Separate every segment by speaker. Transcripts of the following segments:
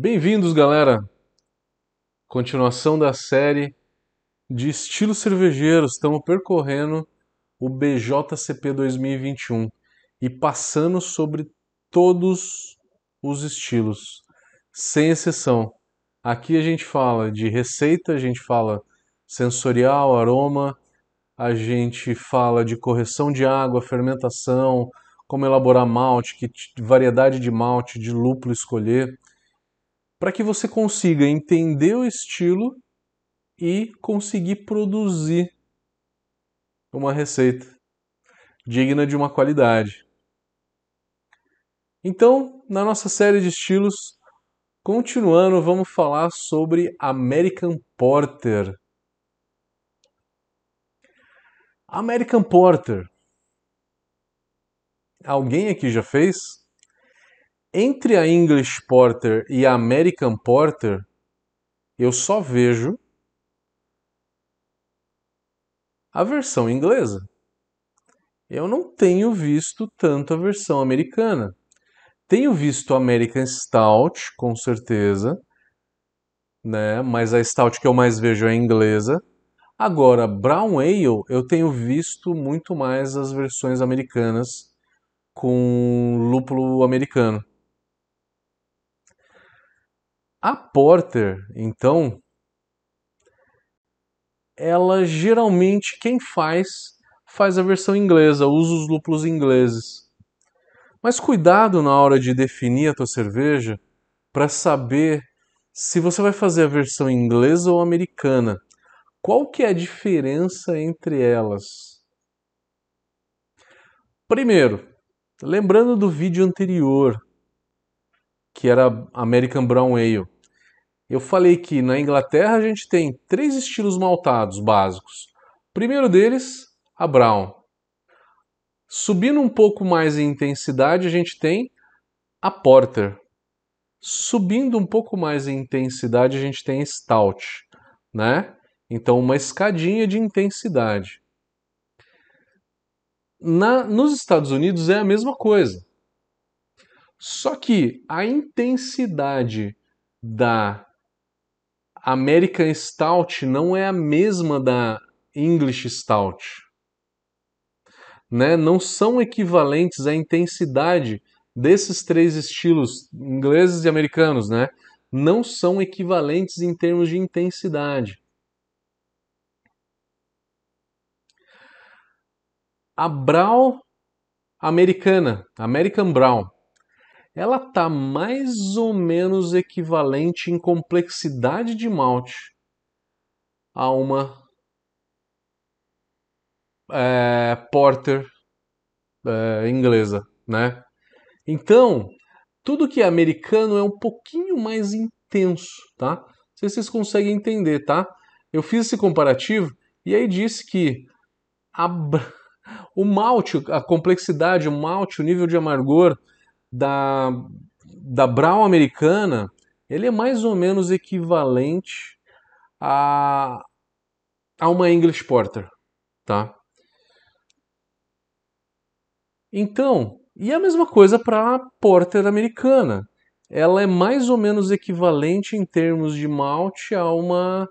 Speaker 1: Bem-vindos, galera! Continuação da série de estilos cervejeiros. Estamos percorrendo o BJCP 2021 e passando sobre todos os estilos, sem exceção. Aqui a gente fala de receita, a gente fala sensorial, aroma, a gente fala de correção de água, fermentação, como elaborar malte, que variedade de malte, de lúpulo escolher, para que você consiga entender o estilo e conseguir produzir uma receita digna de uma qualidade. Então, na nossa série de estilos, continuando, vamos falar sobre American Porter. American Porter. Alguém aqui já fez? Entre a English Porter e a American Porter, eu só vejo a versão inglesa. Eu não tenho visto tanto a versão americana. Tenho visto American Stout, com certeza, né? Mas a Stout que eu mais vejo é inglesa. Agora, Brown Ale, eu tenho visto muito mais as versões americanas com lúpulo americano. A Porter, então, ela geralmente quem faz faz a versão inglesa, usa os lúpulos ingleses. Mas cuidado na hora de definir a tua cerveja para saber se você vai fazer a versão inglesa ou americana. Qual que é a diferença entre elas? Primeiro, lembrando do vídeo anterior, que era American Brown Ale, eu falei que na Inglaterra a gente tem três estilos maltados básicos. O primeiro deles, a Brown. Subindo um pouco mais em intensidade, a gente tem a Porter. Subindo um pouco mais em intensidade, a gente tem a Stout, né? Então, uma escadinha de intensidade. Na, nos Estados Unidos é a mesma coisa. Só que a intensidade da American Stout não é a mesma da English Stout. Né? Não são equivalentes à intensidade desses três estilos, ingleses e americanos, né? Não são equivalentes em termos de intensidade. A Brown americana, American Brown, ela tá mais ou menos equivalente em complexidade de malte a uma é, porter é, inglesa, né? Então, tudo que é americano é um pouquinho mais intenso, tá? Não sei se vocês conseguem entender, tá? Eu fiz esse comparativo e aí disse que a o malte, a complexidade, o malte, o nível de amargor da, da Brown americana, ele é mais ou menos equivalente a, a uma English Porter, tá? Então, e a mesma coisa para a Porter americana. Ela é mais ou menos equivalente em termos de malte a uma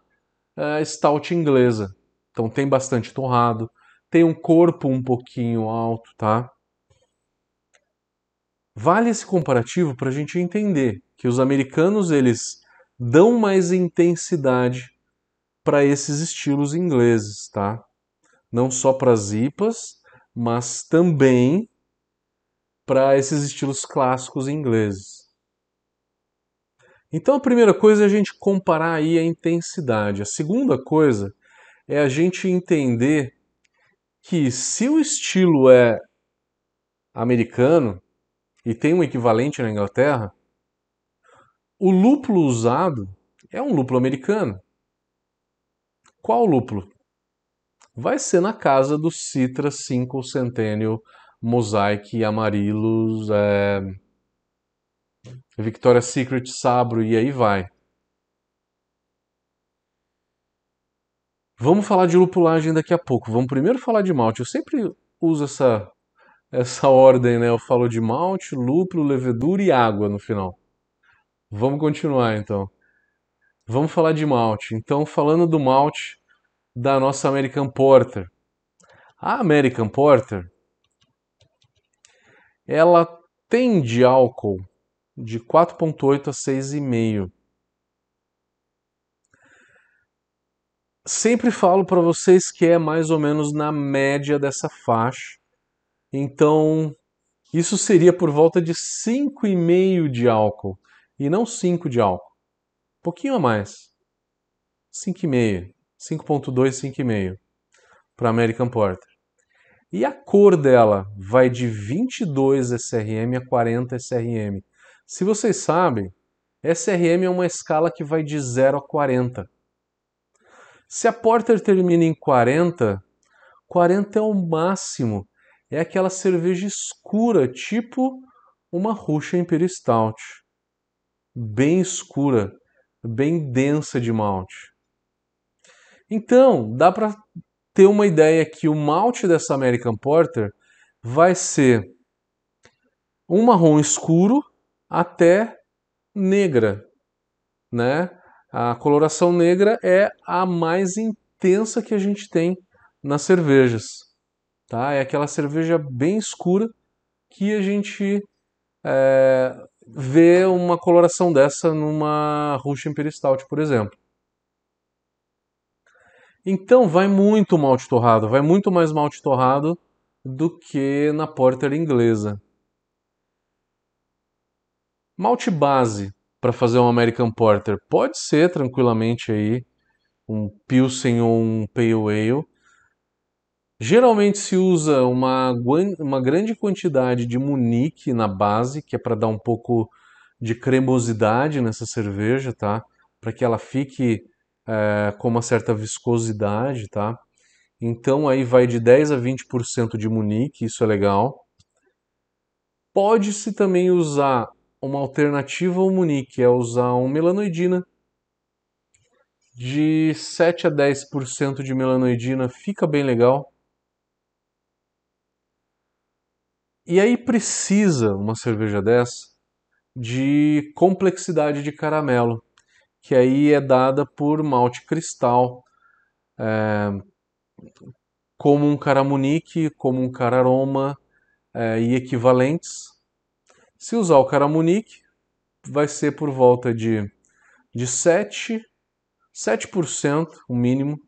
Speaker 1: uh, stout inglesa. Então tem bastante torrado, tem um corpo um pouquinho alto, tá? Vale esse comparativo para a gente entender que os americanos eles dão mais intensidade para esses estilos ingleses, tá? Não só para as IPAs, mas também para esses estilos clássicos ingleses. Então a primeira coisa é a gente comparar aí a intensidade. A segunda coisa é a gente entender que se o estilo é americano e tem um equivalente na Inglaterra, o lúpulo usado é um lúpulo americano. Qual lúpulo? Vai ser na casa do Citra 5 Centennial Mosaic Amarillos, é... Victoria's Secret Sabro e aí vai. Vamos falar de lupulagem daqui a pouco. Vamos primeiro falar de malte. Eu sempre uso essa, essa ordem, né? Eu falo de malte, lúpulo, levedura e água no final. Vamos continuar então. Vamos falar de malte. Então, falando do malte da nossa American Porter. A American Porter ela tem de álcool de 4.8 a 6,5. Sempre falo para vocês que é mais ou menos na média dessa faixa. Então, isso seria por volta de 5,5 de álcool e não 5 de álcool. Um pouquinho a mais. 5,5. 5.2, 5,5 para American Porter. E a cor dela vai de 22 SRM a 40 SRM. Se vocês sabem, SRM é uma escala que vai de 0 a 40. Se a Porter termina em 40, 40 é o máximo. É aquela cerveja escura, tipo uma Russian Imperial Stout. Bem escura, bem densa de malte. Então, dá para ter uma ideia que o malte dessa American Porter vai ser um marrom escuro até negra, né? A coloração negra é a mais intensa que a gente tem nas cervejas, tá? É aquela cerveja bem escura que a gente é, vê uma coloração dessa numa Russian Imperial Stout, por exemplo. Então vai muito malte torrado, vai muito mais malte torrado do que na porter inglesa. Malte base para fazer um American Porter pode ser tranquilamente aí um Pilsen ou um Pale Ale. Geralmente se usa uma, uma grande quantidade de Munique na base, que é para dar um pouco de cremosidade nessa cerveja, tá? Para que ela fique é, com uma certa viscosidade, tá? Então aí vai de 10 a 20% de Munique, isso é legal. Pode-se também usar uma alternativa ao Munique, é usar um melanoidina. De 7 a 10% de melanoidina fica bem legal. E aí precisa uma cerveja dessa de complexidade de caramelo que aí é dada por malte cristal, é, como um caramunique, como um cararoma é, e equivalentes. Se usar o caramunique, vai ser por volta de, de 7, 7%, o mínimo,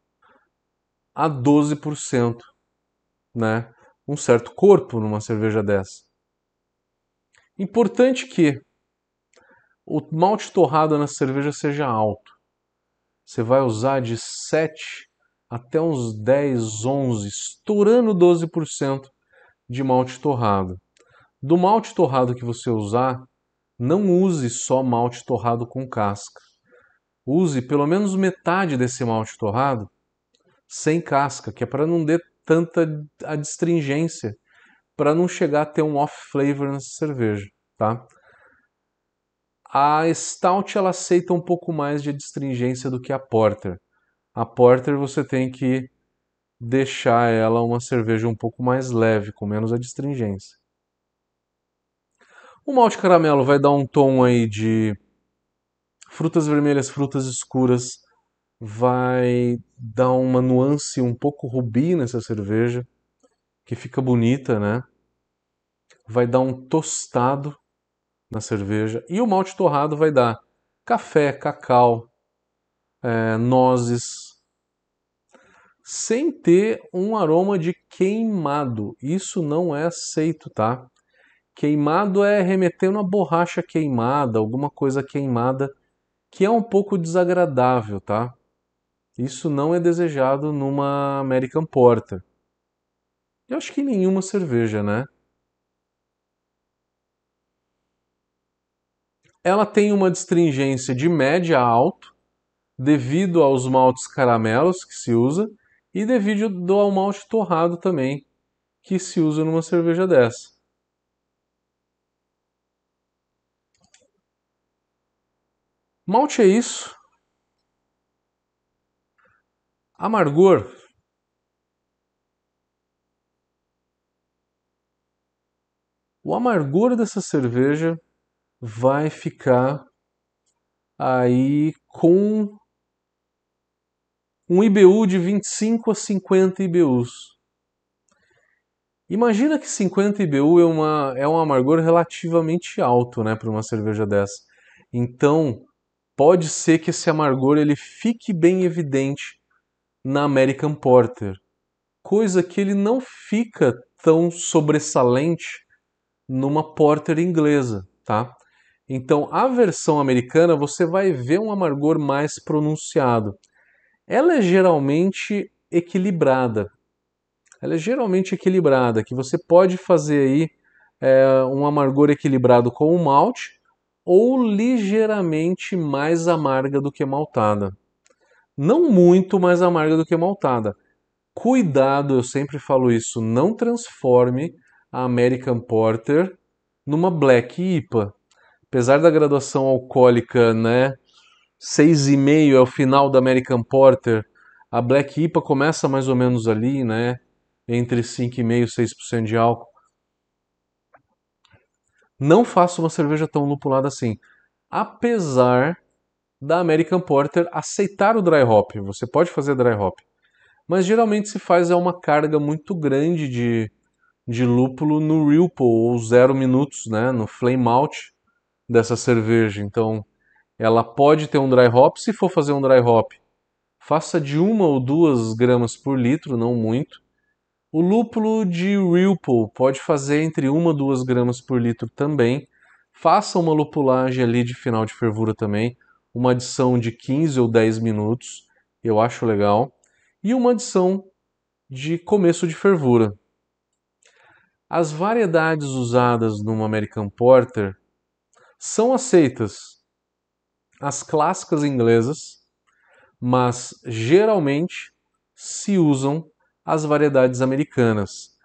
Speaker 1: a 12%, né? Um certo corpo numa cerveja dessa. Importante que o malte torrado na cerveja seja alto. Você vai usar de 7 até uns 10, 11, estourando 12% de malte torrado. Do malte torrado que você usar, não use só malte torrado com casca. Use pelo menos metade desse malte torrado sem casca, que é para não tanta adstringência, para não chegar a ter um off flavor nessa cerveja, tá? A Stout ela aceita um pouco mais de adstringência do que a Porter. A Porter você tem que deixar ela uma cerveja um pouco mais leve, com menos adstringência. O malte caramelo vai dar um tom aí de frutas vermelhas, frutas escuras, vai dar uma nuance um pouco rubi nessa cerveja, que fica bonita, né? Vai dar um tostado na cerveja. E o malte torrado vai dar café, cacau, é, nozes, sem ter um aroma de queimado. Isso não é aceito, tá? Queimado é remeter uma borracha queimada, alguma coisa queimada que é um pouco desagradável, tá? Isso não é desejado numa American Porter. Eu acho que nenhuma cerveja, né? Ela tem uma distringência de média a alto, devido aos maltes caramelos que se usa e devido ao malte torrado também que se usa numa cerveja dessa. Malte é isso. Amargor. O amargor dessa cerveja vai ficar aí com um IBU de 25 a 50 IBUs. Imagina que 50 IBU é, uma, é um amargor relativamente alto né, para uma cerveja dessa. Então, pode ser que esse amargor ele fique bem evidente na American Porter, coisa que ele não fica tão sobressalente numa Porter inglesa, tá? Então, a versão americana você vai ver um amargor mais pronunciado. Ela é geralmente equilibrada, ela é geralmente equilibrada, que você pode fazer aí é, um amargor equilibrado com o malte ou ligeiramente mais amarga do que maltada. Não muito mais amarga do que maltada. Cuidado, eu sempre falo isso, não transforme a American Porter numa Black IPA. Apesar da graduação alcoólica, né, 6,5 é o final da American Porter, a Black IPA começa mais ou menos ali, né, entre 5,5% e 6% de álcool. Não faça uma cerveja tão lupulada assim. Apesar da American Porter aceitar o dry hop, você pode fazer dry hop. Mas geralmente se faz é uma carga muito grande de, de lúpulo no Ripple, ou zero minutos, né, no flame out dessa cerveja. Então, ela pode ter um dry hop, se for fazer um dry hop, faça de uma ou duas gramas por litro, não muito. O lúpulo de Ripple pode fazer entre 1 a 2 gramas por litro também. Faça uma lupulagem ali de final de fervura também, uma adição de 15 ou 10 minutos, eu acho legal, e uma adição de começo de fervura. As variedades usadas numa American Porter são aceitas as clássicas inglesas, mas geralmente se usam as variedades americanas.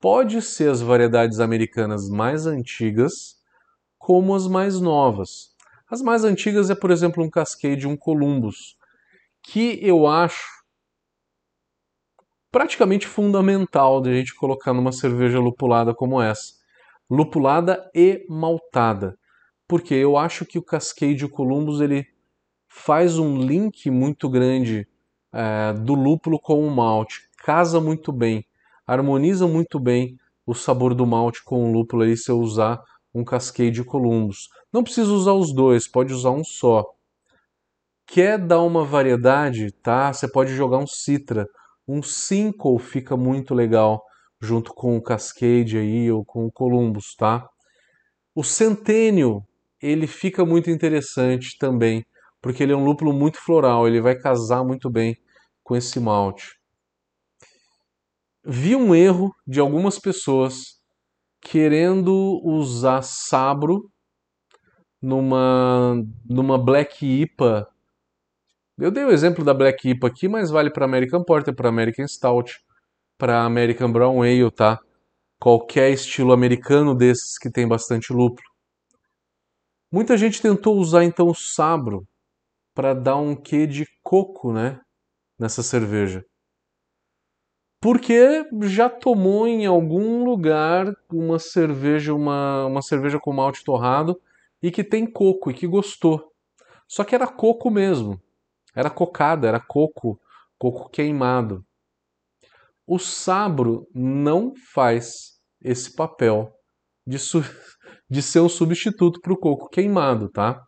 Speaker 1: Pode ser as variedades americanas mais antigas, como as mais novas. As mais antigas é, por exemplo, um Cascade, um Columbus, que eu acho praticamente fundamental de a gente colocar numa cerveja lupulada como essa. Lupulada e maltada. Porque eu acho que o Cascade Columbus ele faz um link muito grande é, do lúpulo com o malte casa muito bem, harmoniza muito bem o sabor do malte com o lúpulo aí se eu usar um Cascade Columbus. Não precisa usar os dois, pode usar um só. Quer dar uma variedade, tá? Você pode jogar um Citra. Um Cinco fica muito legal junto com o Cascade aí ou com o Columbus, tá? O Centênio, ele fica muito interessante também, porque ele é um lúpulo muito floral, ele vai casar muito bem com esse malte vi um erro de algumas pessoas querendo usar sabro numa numa Black IPA. Eu dei o exemplo da Black IPA aqui, mas vale para American Porter, para American Stout, para American Brown Ale, tá? Qualquer estilo americano desses que tem bastante lúpulo. Muita gente tentou usar então o sabro para dar um quê de coco, né, nessa cerveja porque já tomou em algum lugar uma cerveja, uma, uma cerveja com malte torrado e que tem coco e que gostou. Só que era coco mesmo. Era cocada, era coco, coco queimado. O sabro não faz esse papel de, de ser um substituto para o coco queimado, tá?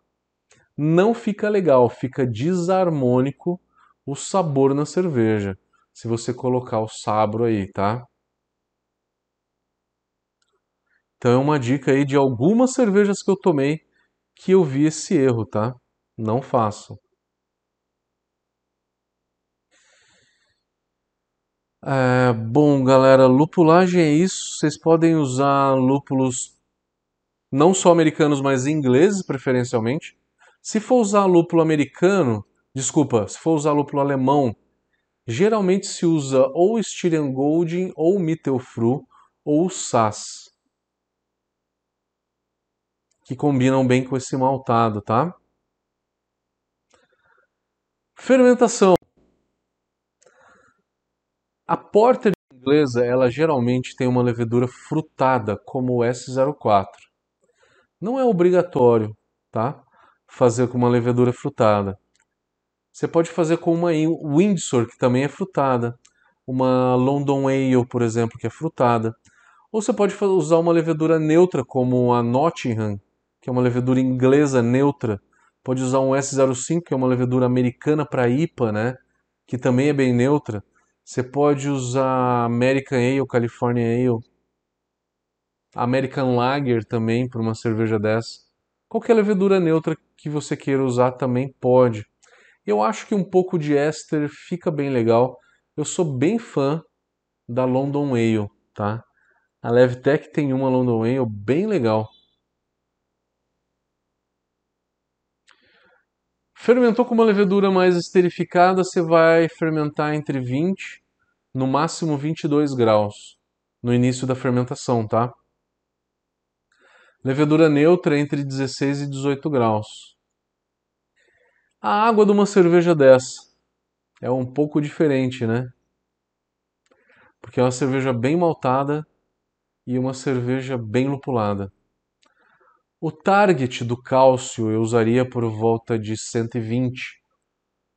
Speaker 1: Não fica legal, fica desarmônico o sabor na cerveja se você colocar o sabro aí, tá? Então é uma dica aí de algumas cervejas que eu tomei que eu vi esse erro, tá? Não faço. É, bom, galera, lupulagem é isso. Vocês podem usar lúpulos não só americanos, mas ingleses, preferencialmente. Se for usar lúpulo americano, desculpa, se for usar lúpulo alemão, Geralmente se usa ou Styrian ou Mittelfru ou Sass, que combinam bem com esse maltado, tá? Fermentação. A porter inglesa, ela geralmente tem uma levedura frutada, como o S04. Não é obrigatório, tá? fazer com uma levedura frutada. Você pode fazer com uma Windsor, que também é frutada, uma London Ale, por exemplo, que é frutada. Ou você pode usar uma levedura neutra, como a Nottingham, que é uma levedura inglesa neutra. Pode usar um S05, que é uma levedura americana para IPA, né? que também é bem neutra. Você pode usar American Ale, California Ale, American Lager também para uma cerveja dessa. Qualquer levedura neutra que você queira usar também pode. Eu acho que um pouco de éster fica bem legal. Eu sou bem fã da London Ale, tá? A Levtech tem uma London Ale bem legal. Fermentou com uma levedura mais esterificada, você vai fermentar entre 20, no máximo 22 graus, no início da fermentação, tá? Levedura neutra entre 16 e 18 graus. A água de uma cerveja dessa é um pouco diferente, né? Porque é uma cerveja bem maltada e uma cerveja bem lupulada. O target do cálcio eu usaria por volta de 120.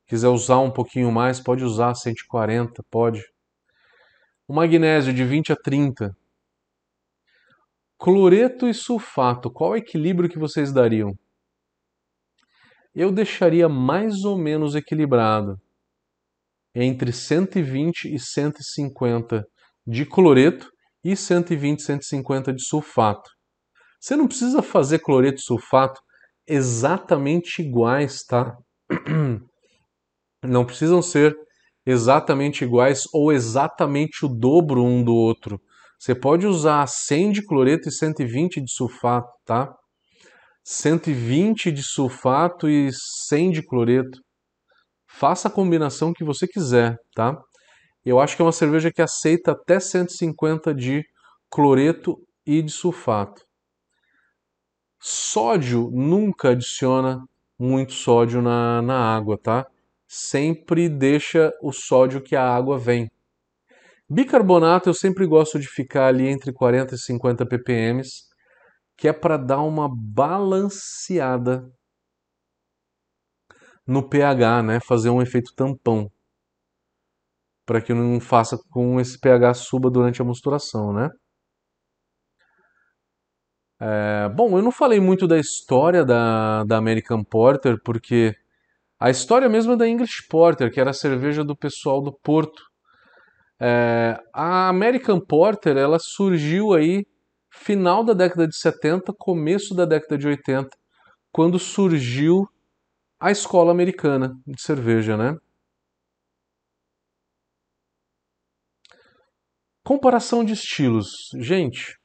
Speaker 1: Quiser usar um pouquinho mais, pode usar 140, pode. O magnésio de 20 a 30. Cloreto e sulfato, qual é o equilíbrio que vocês dariam? Eu deixaria mais ou menos equilibrado entre 120 e 150 de cloreto e 120 e 150 de sulfato. Você não precisa fazer cloreto e sulfato exatamente iguais, tá? Não precisam ser exatamente iguais ou exatamente o dobro um do outro. Você pode usar 100 de cloreto e 120 de sulfato, tá? 120 de sulfato e 100 de cloreto. Faça a combinação que você quiser, tá? Eu acho que é uma cerveja que aceita até 150 de cloreto e de sulfato. Sódio nunca adiciona muito sódio na, na água, tá? Sempre deixa o sódio que a água vem. Bicarbonato eu sempre gosto de ficar ali entre 40 e 50 ppm, que é para dar uma balanceada no pH, né? Fazer um efeito tampão. Para que não faça com esse pH suba durante a mosturação, né? É, bom, eu não falei muito da história da, da American Porter, porque a história mesmo é da English Porter, que era a cerveja do pessoal do Porto. É, a American Porter ela surgiu aí final da década de 70, começo da década de 80, quando surgiu a escola americana de cerveja, né? Comparação de estilos. Gente,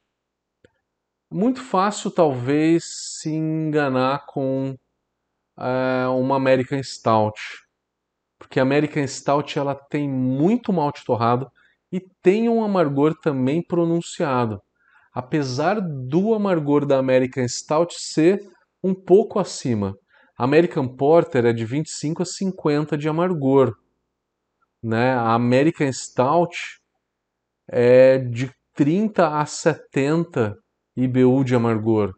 Speaker 1: muito fácil talvez se enganar com é, uma American Stout, porque a American Stout ela tem muito malte torrado e tem um amargor também pronunciado, apesar do amargor da American Stout ser um pouco acima. A American Porter é de 25 a 50 de amargor, né? A American Stout é de 30 a 70 IBU de amargor.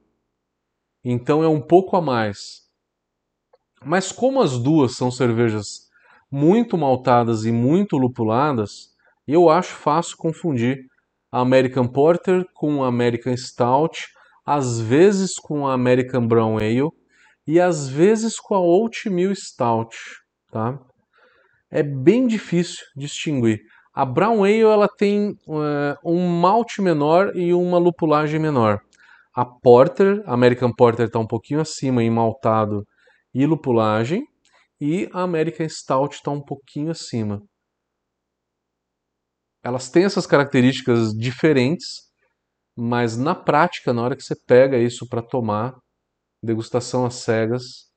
Speaker 1: Então é um pouco a mais. Mas como as duas são cervejas muito maltadas e muito lupuladas, eu acho fácil confundir American Porter com American Stout, às vezes com American Brown Ale e às vezes com a Oatmeal Stout, tá? É bem difícil distinguir. A Brown Ale ela tem uh, um malte menor e uma lupulagem menor. A Porter, a American Porter está um pouquinho acima em maltado e lupulagem, e a American Stout está um pouquinho acima. Elas têm essas características diferentes, mas na prática, na hora que você pega isso para tomar, degustação às cegas,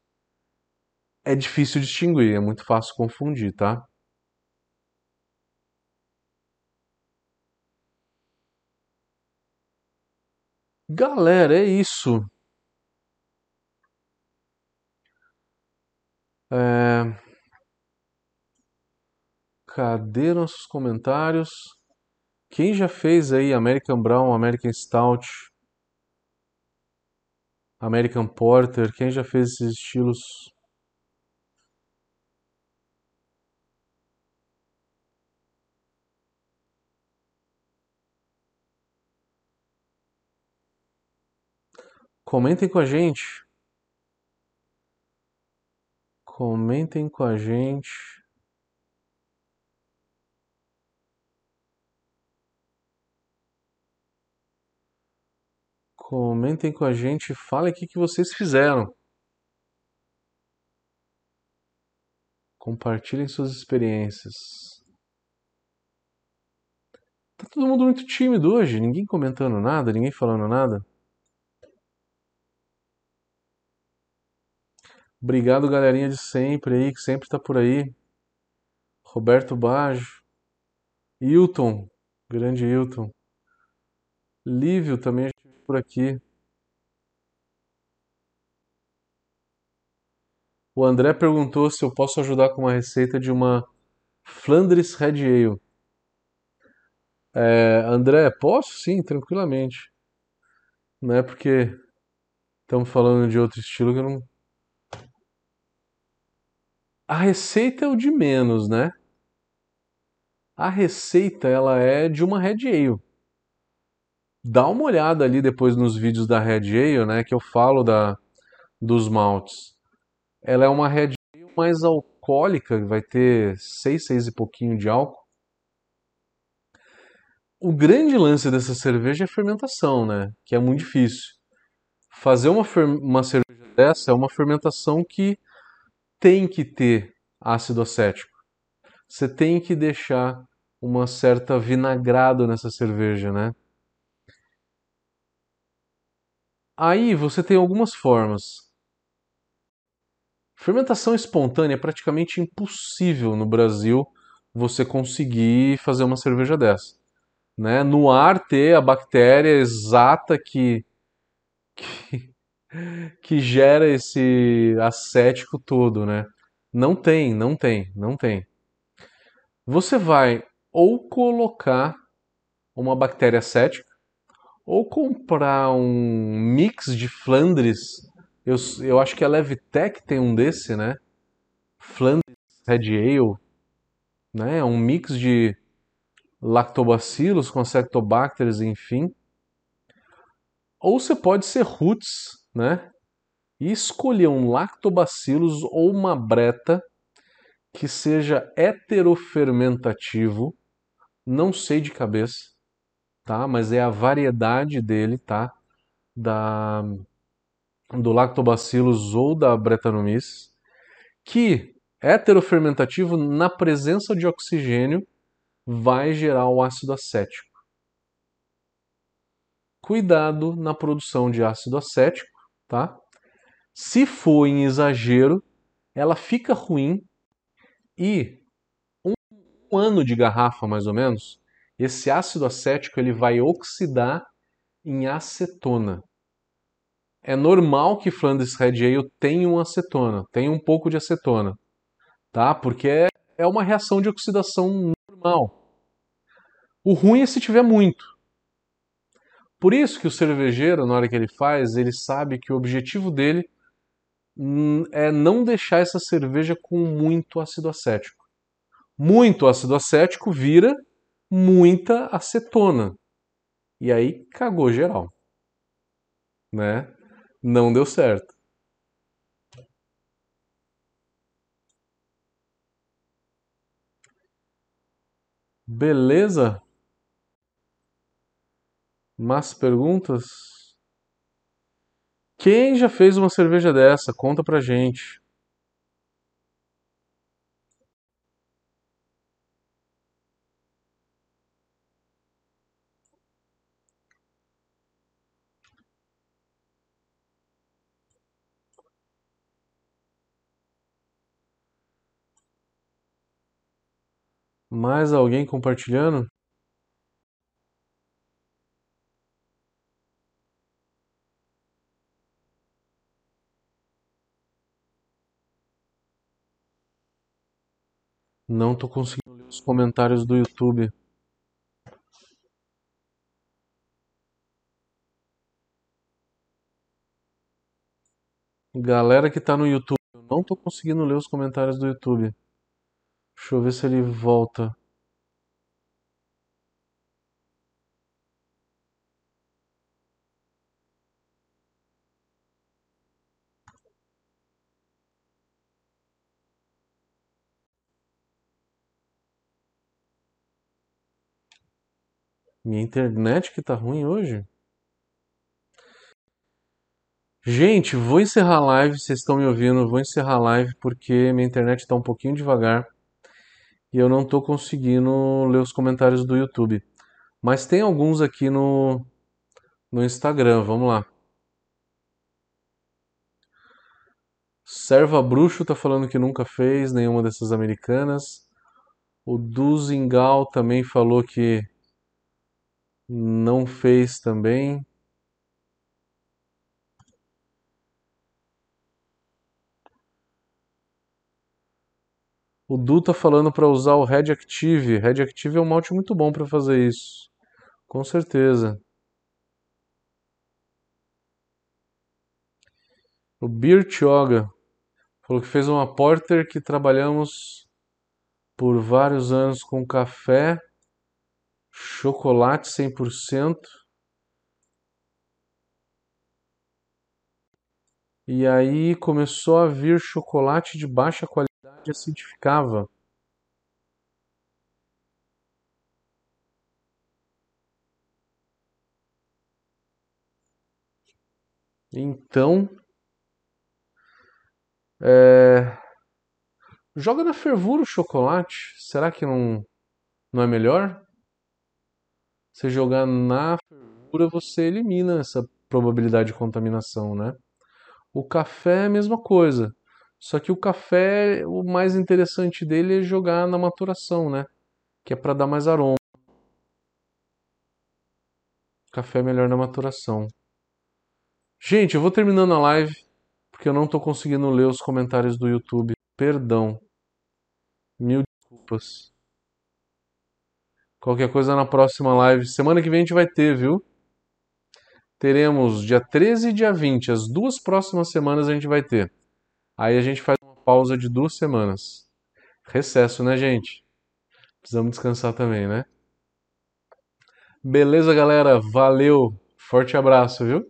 Speaker 1: é difícil distinguir, é muito fácil confundir, tá? Galera, é isso. É... Cadê nossos comentários? Quem já fez aí American Brown, American Stout? American Porter, quem já fez esses estilos? Comentem com a gente. Comentem com a gente. Comentem com a gente, falem o que, que vocês fizeram. Compartilhem suas experiências. Tá todo mundo muito tímido hoje, ninguém comentando nada, ninguém falando nada. Obrigado, galerinha de sempre aí, que sempre tá por aí. Roberto Baggio. Hilton, grande Hilton. Lívio também por aqui. O André perguntou se eu posso ajudar com uma receita de uma Flandres Red Ale. É, André, posso? Sim, tranquilamente. Não é porque estamos falando de outro estilo que eu não. A receita é o de menos, né? A receita ela é de uma Red Ale dá uma olhada ali depois nos vídeos da Red Ale, né, que eu falo da, dos maltes. Ela é uma Red Ale mais alcoólica, vai ter 6, 6 e pouquinho de álcool. O grande lance dessa cerveja é a fermentação, né, que é muito difícil. Fazer uma, uma cerveja dessa é uma fermentação que tem que ter ácido acético. Você tem que deixar uma certa vinagrado nessa cerveja, né? Aí você tem algumas formas. Fermentação espontânea é praticamente impossível no Brasil você conseguir fazer uma cerveja dessa. Né? No ar ter a bactéria exata que, que, que gera esse acético todo, né? Não tem, não tem, não tem. Você vai ou colocar uma bactéria acética ou comprar um mix de Flandres. Eu, eu acho que a Levitec tem um desse, né? Flandres Red Ale, né? É um mix de lactobacilos com acetobacters, enfim. Ou você pode ser roots, né? E escolher um lactobacillus ou uma breta que seja heterofermentativo, não sei de cabeça, tá? Mas é a variedade dele, tá? Da do Lactobacillus ou da Brettanomyces, que heterofermentativo na presença de oxigênio vai gerar o ácido acético. Cuidado na produção de ácido acético, tá? Se for em exagero, ela fica ruim e um ano de garrafa mais ou menos, esse ácido acético ele vai oxidar em acetona. É normal que Flanders Red Ale tenha uma acetona, tenha um pouco de acetona, tá? Porque é, é uma reação de oxidação normal. O ruim é se tiver muito. Por isso que o cervejeiro, na hora que ele faz, ele sabe que o objetivo dele hum, é não deixar essa cerveja com muito ácido acético. Muito ácido acético vira muita acetona. E aí cagou geral. Né? Não deu certo. Beleza? Mais perguntas? Quem já fez uma cerveja dessa? Conta pra gente. Mais alguém compartilhando? Não estou conseguindo ler os comentários do YouTube. Galera que tá no YouTube, eu não tô conseguindo ler os comentários do YouTube. Deixa eu ver se ele volta. Minha internet que tá ruim hoje? Gente, vou encerrar a live, vocês estão me ouvindo, vou encerrar a live porque minha internet está um pouquinho devagar e eu não estou conseguindo ler os comentários do YouTube. Mas tem alguns aqui no, no Instagram, vamos lá. Serva Bruxo tá falando que nunca fez nenhuma dessas americanas. O Duzingal também falou que não fez também. O Du tá falando para usar o Red Active. Red Active é um malte muito bom para fazer isso. Com certeza. O Beer Yoga falou que fez uma porter que trabalhamos por vários anos com café, chocolate 100%. E aí começou a vir chocolate de baixa qualidade acidificava Então, é, joga na fervura o chocolate. Será que não, não é melhor? Você jogar na fervura, você elimina essa probabilidade de contaminação, né? O café é a mesma coisa. Só que o café, o mais interessante dele é jogar na maturação, né? Que é para dar mais aroma. Café é melhor na maturação. Gente, eu vou terminando a live porque eu não estou conseguindo ler os comentários do YouTube. Perdão. Mil desculpas. Qualquer coisa na próxima live. Semana que vem a gente vai ter, viu? Teremos dia 13 e dia 20. As duas próximas semanas a gente vai ter. Aí a gente faz uma pausa de duas semanas. Recesso, né, gente? Precisamos descansar também, né? Beleza, galera? Valeu. Forte abraço, viu?